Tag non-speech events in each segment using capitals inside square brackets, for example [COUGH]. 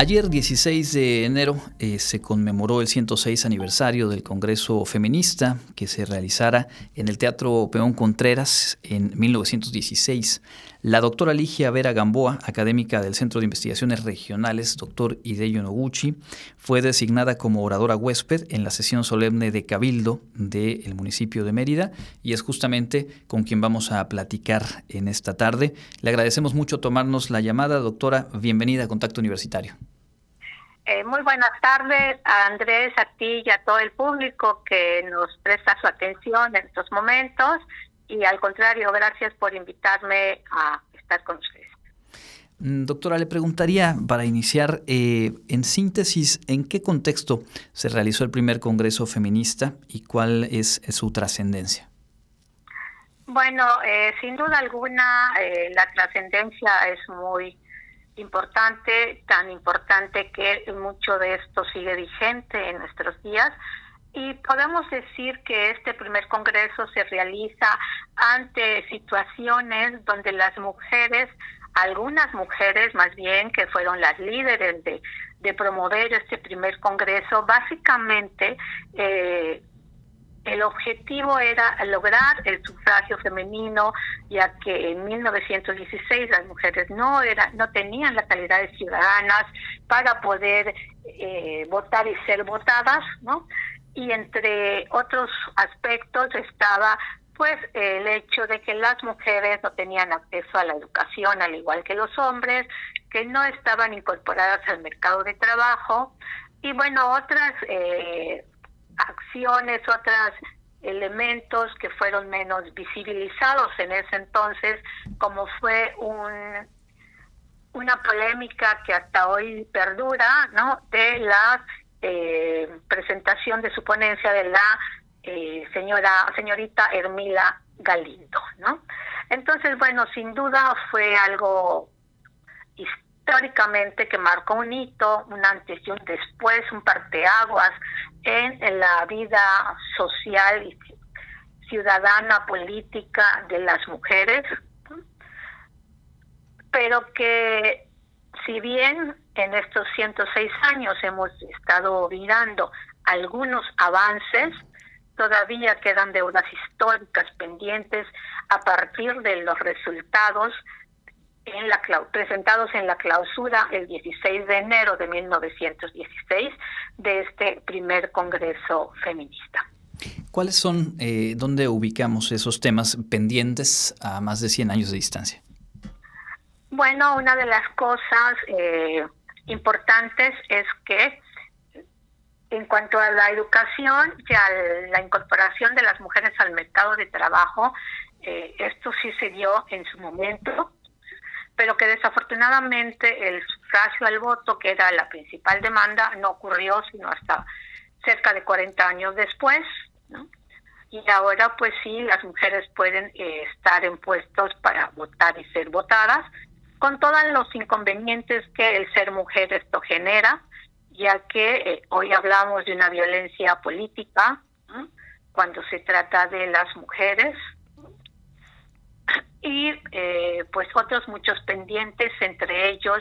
Ayer, 16 de enero, eh, se conmemoró el 106 aniversario del Congreso Feminista que se realizara en el Teatro Peón Contreras en 1916. La doctora Ligia Vera Gamboa, académica del Centro de Investigaciones Regionales, doctor Hideyo Noguchi, fue designada como oradora huésped en la sesión solemne de Cabildo del municipio de Mérida y es justamente con quien vamos a platicar en esta tarde. Le agradecemos mucho tomarnos la llamada, doctora. Bienvenida a Contacto Universitario. Eh, muy buenas tardes a Andrés, a ti y a todo el público que nos presta su atención en estos momentos y al contrario, gracias por invitarme a estar con ustedes. Mm, doctora, le preguntaría para iniciar, eh, en síntesis, ¿en qué contexto se realizó el primer Congreso Feminista y cuál es, su trascendencia? Bueno, eh, sin duda alguna, la trascendencia es muy importante, tan importante que mucho de esto sigue vigente en nuestros días. Y podemos decir que este primer congreso se realiza ante situaciones donde las mujeres, algunas mujeres más bien, que fueron las líderes de, promover este primer congreso, básicamente eh, el objetivo era lograr el sufragio femenino, ya que en 1916 las mujeres no era, no tenían la calidad de ciudadanas para poder eh, votar y ser votadas, ¿no? Y entre otros aspectos estaba pues el hecho de que las mujeres no tenían acceso a la educación al igual que los hombres, que no estaban incorporadas al mercado de trabajo y bueno, otras eh, acciones, otros elementos que fueron menos visibilizados en ese entonces, como fue un una polémica que hasta hoy perdura, ¿no? De la eh, presentación de su ponencia de la eh, señora señorita Hermila Galindo, ¿no? Entonces, bueno, sin duda fue algo históricamente que marcó un hito, un antes y un después, un parteaguas en la vida social y ciudadana política de las mujeres, pero que si bien en estos 106 años hemos estado mirando algunos avances, todavía quedan deudas históricas pendientes a partir de los resultados en la presentados en la clausura el 16 de enero de 1916 de este primer Congreso Feminista. ¿Cuáles son, eh, dónde ubicamos esos temas pendientes a más de 100 años de distancia? Bueno, una de las cosas eh, importantes es que en cuanto a la educación y a la incorporación de las mujeres al mercado de trabajo, eh, esto sí se dio en su momento, pero que desafortunadamente el sufragio al voto, que era la principal demanda, no ocurrió sino hasta cerca de 40 años después. Y ahora pues sí, las mujeres pueden eh, estar en puestos para votar y ser votadas, con todos los inconvenientes que el ser mujer esto genera, ya que eh, hoy hablamos de una violencia política cuando se trata de las mujeres, y eh, pues otros muchos pendientes, entre ellos,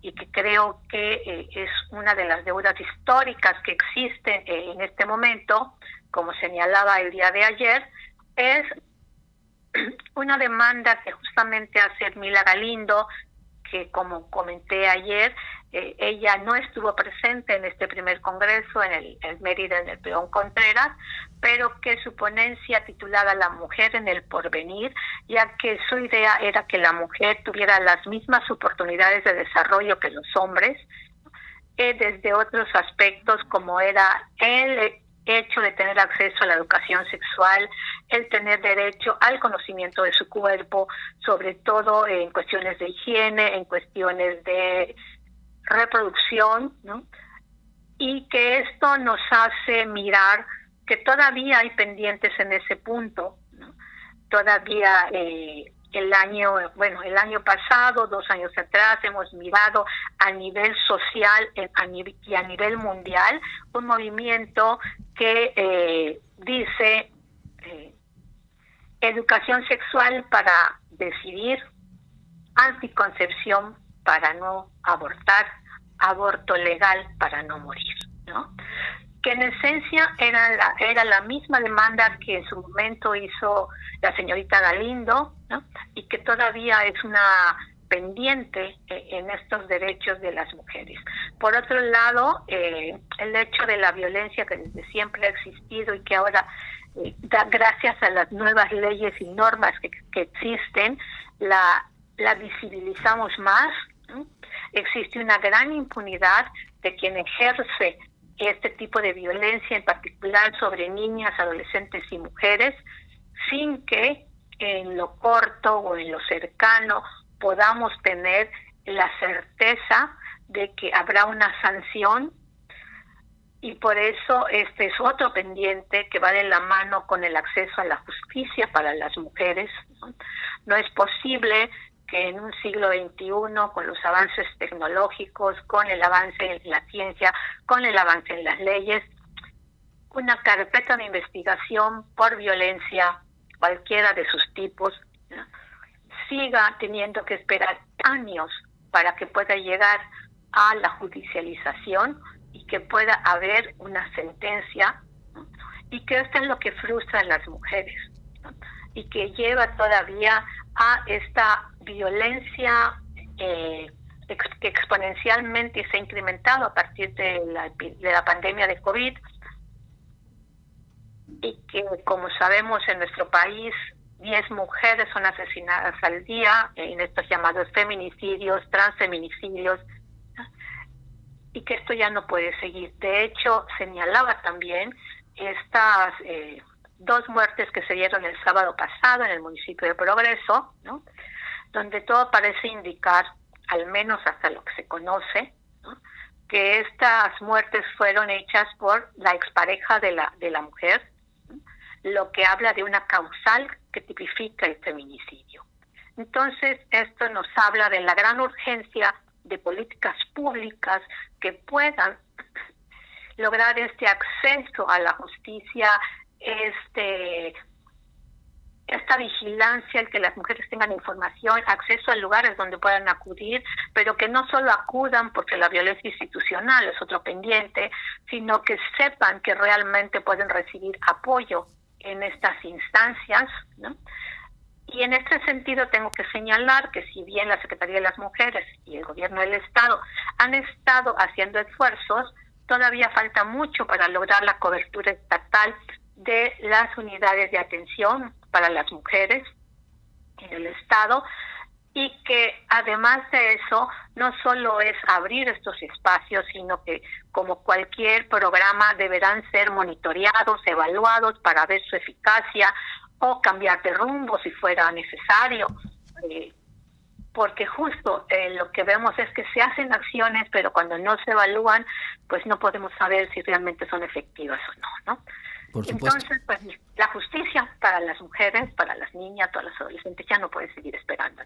y que creo que eh, es una de las deudas históricas que existen eh, en este momento, como señalaba el día de ayer, es [CLEARS THROAT] una demanda que justamente hace Mila Galindo, que como comenté ayer, eh, ella no estuvo presente en este primer congreso en el, Mérida, en el Peón Contreras, pero que su ponencia titulada La mujer en el porvenir, ya que su idea era que la mujer tuviera las mismas oportunidades de desarrollo que los hombres, eh, desde otros aspectos como era el hecho de tener acceso a la educación sexual, el tener derecho al conocimiento de su cuerpo, sobre todo en cuestiones de higiene, en cuestiones de reproducción. Y que esto nos hace mirar que todavía hay pendientes en ese punto. Todavía eh, el año, bueno, el año pasado, dos años atrás, hemos mirado a nivel social y a nivel mundial un movimiento que eh, dice eh, educación sexual para decidir, anticoncepción para no abortar, aborto legal para no morir, ¿no? Que en esencia era la, era la misma demanda que en su momento hizo la señorita Galindo, ¿no? y que todavía es una pendiente eh, en estos derechos de las mujeres. Por otro lado, eh, el hecho de la violencia que desde siempre ha existido y que ahora, eh, da, gracias a las nuevas leyes y normas que, existen, la, la visibilizamos más. Existe una gran impunidad de quien ejerce este tipo de violencia, en particular sobre niñas, adolescentes y mujeres, sin que en lo corto o en lo cercano podamos tener la certeza de que habrá una sanción y por eso este es otro pendiente que va de la mano con el acceso a la justicia para las mujeres. No, es posible que en un siglo XXI, con los avances tecnológicos, con el avance en la ciencia, con el avance en las leyes, una carpeta de investigación por violencia, cualquiera de sus tipos, siga teniendo que esperar años para que pueda llegar a la judicialización y que pueda haber una sentencia y que esto es lo que frustra a las mujeres y que lleva todavía a esta violencia eh, que exponencialmente se ha incrementado a partir de la, de la pandemia de COVID y que como sabemos en nuestro país 10 mujeres son asesinadas al día en estos llamados feminicidios, transfeminicidios, y que esto ya no puede seguir. De hecho, señalaba también estas eh, dos muertes que se dieron el sábado pasado en el municipio de Progreso, donde todo parece indicar, al menos hasta lo que se conoce, que estas muertes fueron hechas por la expareja de la, de la mujer, lo que habla de una causal que tipifica el feminicidio. Entonces, esto nos habla de la gran urgencia de políticas públicas que puedan lograr este acceso a la justicia, este esta vigilancia, el que las mujeres tengan información, acceso a lugares donde puedan acudir, pero que no solo acudan porque la violencia institucional es otro pendiente, sino que sepan que realmente pueden recibir apoyo en estas instancias, ¿no? Y en este sentido tengo que señalar que si bien la Secretaría de las Mujeres y el Gobierno del Estado han estado haciendo esfuerzos, todavía falta mucho para lograr la cobertura estatal de las unidades de atención para las mujeres en el Estado y que además de eso no solo es abrir estos espacios, sino que como cualquier programa deberán ser monitoreados, evaluados para ver su eficacia o cambiar de rumbo si fuera necesario. Eh, porque justo eh, lo que vemos es que se hacen acciones, pero cuando no se evalúan, pues no podemos saber si realmente son efectivas o no, ¿no? Entonces, pues la justicia para las mujeres, para las niñas, todas las adolescentes ya no puede seguir esperando.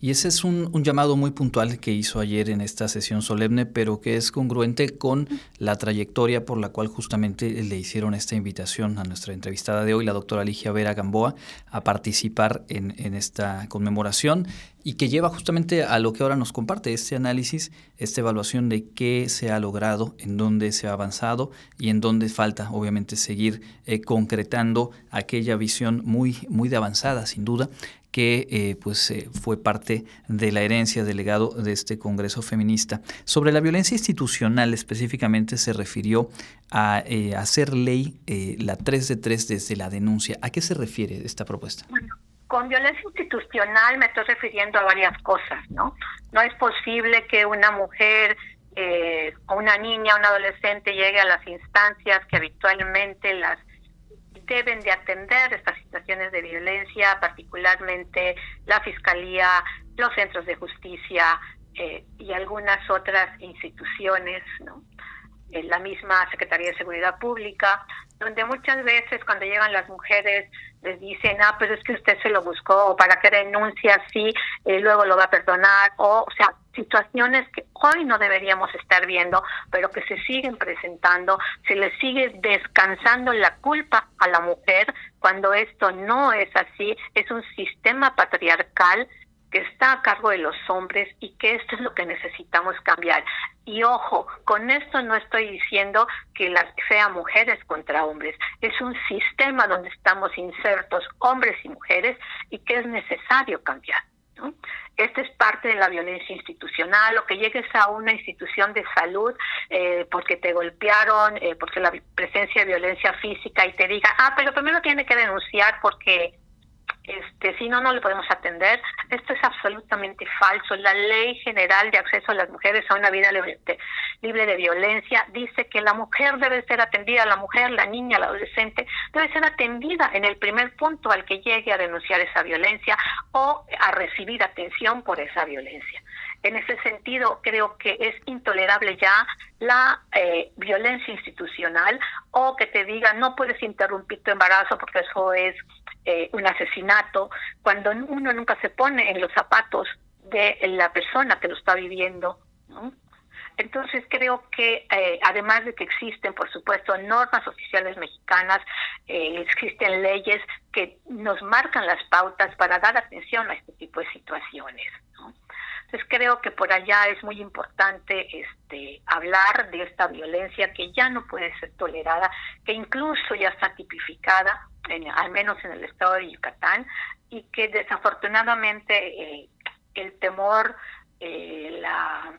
Y ese es un, llamado muy puntual que hizo ayer en esta sesión solemne, pero que es congruente con la trayectoria por la cual justamente le hicieron esta invitación a nuestra entrevistada de hoy, la doctora Ligia Vera Gamboa, a participar en, esta conmemoración y que lleva justamente a lo que ahora nos comparte, este análisis, esta evaluación de qué se ha logrado, en dónde se ha avanzado y en dónde falta, obviamente, seguir eh, concretando aquella visión muy, muy de avanzada, sin duda, que eh, pues eh, fue parte de la herencia del legado de este Congreso Feminista. Sobre la violencia institucional específicamente se refirió a eh, hacer ley la 3 de 3 desde la denuncia. ¿A qué se refiere esta propuesta? Bueno, con violencia institucional me estoy refiriendo a varias cosas, ¿no? No es posible que una mujer o una niña, un adolescente llegue a las instancias que habitualmente las deben de atender estas situaciones de violencia, particularmente la Fiscalía, los centros de justicia eh, y algunas otras instituciones, ¿no? en la misma Secretaría de Seguridad Pública, donde muchas veces cuando llegan las mujeres les dicen, ah, pero es que usted se lo buscó, ¿para qué denuncia así? Eh, luego lo va a perdonar, o, o sea, situaciones que hoy no deberíamos estar viendo, pero que se siguen presentando, se le sigue descansando la culpa a la mujer cuando esto no es así, es un sistema patriarcal que está a cargo de los hombres y que esto es lo que necesitamos cambiar. Y ojo, con esto no estoy diciendo que las sea mujeres contra hombres, es un sistema donde estamos insertos hombres y mujeres y que es necesario cambiar. Esta es parte de la violencia institucional, o que llegues a una institución de salud eh, porque te golpearon, eh, porque la presencia de violencia física y te diga, ah, pero primero tiene que denunciar porque este, si no, no le podemos atender. Esto es absolutamente falso. La Ley General de Acceso a las Mujeres a una Vida libre de, Violencia dice que la mujer debe ser atendida, la mujer, la niña, la adolescente, debe ser atendida en el primer punto al que llegue a denunciar esa violencia o a recibir atención por esa violencia. En ese sentido, creo que es intolerable ya la eh, violencia institucional o que te diga no puedes interrumpir tu embarazo porque eso es eh, un asesinato, cuando uno nunca se pone en los zapatos de la persona que lo está viviendo. Entonces creo que eh, además de que existen, por supuesto, normas oficiales mexicanas, existen leyes que nos marcan las pautas para dar atención a este tipo de situaciones. Entonces creo que por allá es muy importante este, hablar de esta violencia que ya no puede ser tolerada, que incluso ya está tipificada, en, al menos en el estado de Yucatán, y que desafortunadamente eh, el temor, eh, la,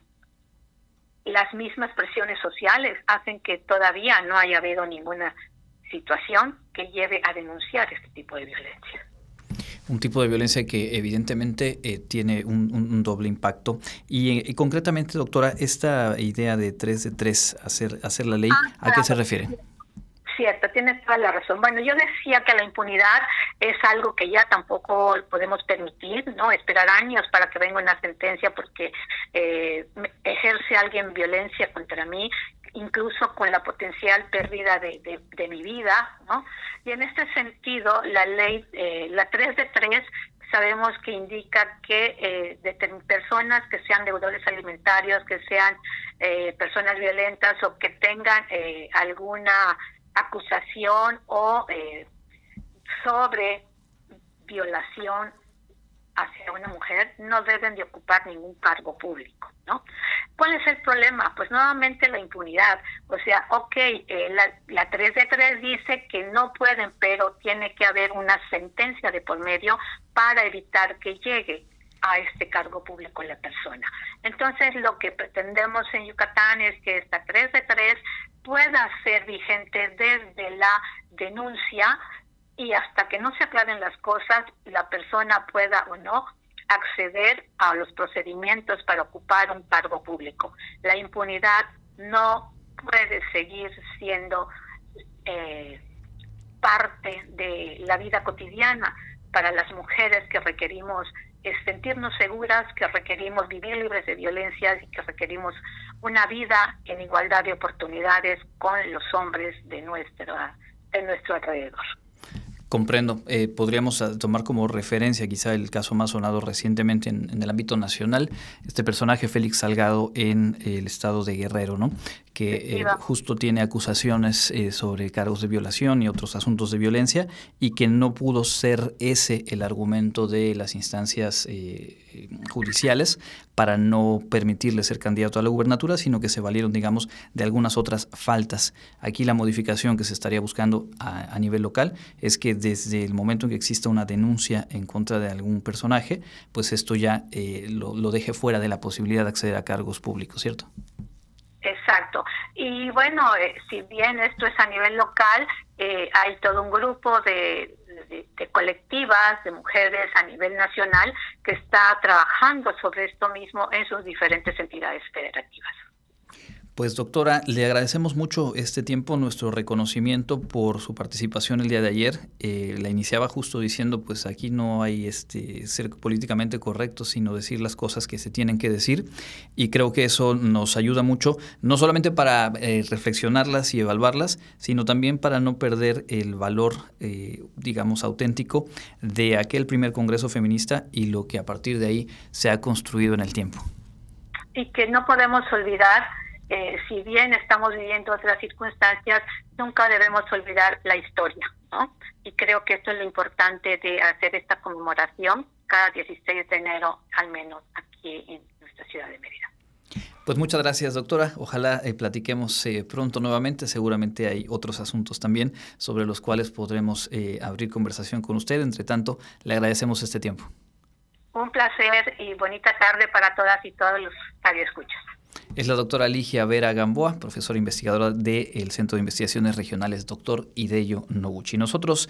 las mismas presiones sociales hacen que todavía no haya habido ninguna situación que lleve a denunciar este tipo de violencia un tipo de violencia que evidentemente eh, tiene un, doble impacto. Y, concretamente, doctora, esta idea de 3 de 3, hacer, hacer la ley, ah, ¿a qué se refiere? Cierto, tienes toda la razón. Bueno, yo decía que la impunidad es algo que ya tampoco podemos permitir, ¿no? Esperar años para que venga una sentencia porque eh, ejerce alguien violencia contra mí incluso con la potencial pérdida de, de, mi vida, ¿no? Y en este sentido, la ley, eh, la 3 de 3, sabemos que indica que eh, de personas que sean deudores alimentarios, que sean eh, personas violentas o que tengan eh, alguna acusación o sobre violación hacia una mujer no deben de ocupar ningún cargo público, ¿no? ¿Cuál es el problema? Pues nuevamente la impunidad. O sea, ok, eh, la, la 3 de 3 dice que no pueden, pero tiene que haber una sentencia de por medio para evitar que llegue a este cargo público la persona. Entonces, lo que pretendemos en Yucatán es que esta 3 de 3 pueda ser vigente desde la denuncia y hasta que no se aclaren las cosas, la persona pueda o no acceder a los procedimientos para ocupar un cargo público. La impunidad no puede seguir siendo eh, parte de la vida cotidiana para las mujeres que requerimos sentirnos seguras, que requerimos vivir libres de violencia y que requerimos una vida en igualdad de oportunidades con los hombres de nuestro, de nuestro alrededor. Comprendo. Eh, podríamos ah, tomar como referencia quizá el caso más sonado recientemente en, el ámbito nacional, este personaje Félix Salgado en el estado de Guerrero, ¿no? Que eh, justo tiene acusaciones eh, sobre cargos de violación y otros asuntos de violencia y que no pudo ser ese el argumento de las instancias eh, judiciales para no permitirle ser candidato a la gubernatura, sino que se valieron, digamos, de algunas otras faltas. Aquí la modificación que se estaría buscando a, nivel local es que desde el momento en que exista una denuncia en contra de algún personaje, pues esto ya lo, lo deje fuera de la posibilidad de acceder a cargos públicos, ¿cierto? Y bueno, eh, si bien esto es a nivel local, eh, hay todo un grupo de, colectivas, de mujeres a nivel nacional que está trabajando sobre esto mismo en sus diferentes entidades federativas. Pues doctora, le agradecemos mucho este tiempo, nuestro reconocimiento por su participación el día de ayer. Eh, la iniciaba justo diciendo, pues aquí no hay este ser políticamente correcto, sino decir las cosas que se tienen que decir. Y creo que eso nos ayuda mucho, no solamente para eh, reflexionarlas y evaluarlas, sino también para no perder el valor, eh, digamos, auténtico de aquel primer Congreso Feminista y lo que a partir de ahí se ha construido en el tiempo. Y que no podemos olvidar eh, si bien estamos viviendo otras circunstancias, nunca debemos olvidar la historia, ¿no? Y creo que esto es lo importante de hacer esta conmemoración, cada 16 de enero, al menos aquí en nuestra ciudad de Mérida. Pues muchas gracias, doctora. Ojalá eh, platiquemos eh, pronto nuevamente. Seguramente hay otros asuntos también sobre los cuales podremos eh, abrir conversación con usted. Entre tanto, le agradecemos este tiempo. Un placer y bonita tarde para todas y todos los radioescuchas. Es la doctora Ligia Vera Gamboa, profesora investigadora del Centro de Investigaciones Regionales, doctor Ideyo Noguchi. Nosotros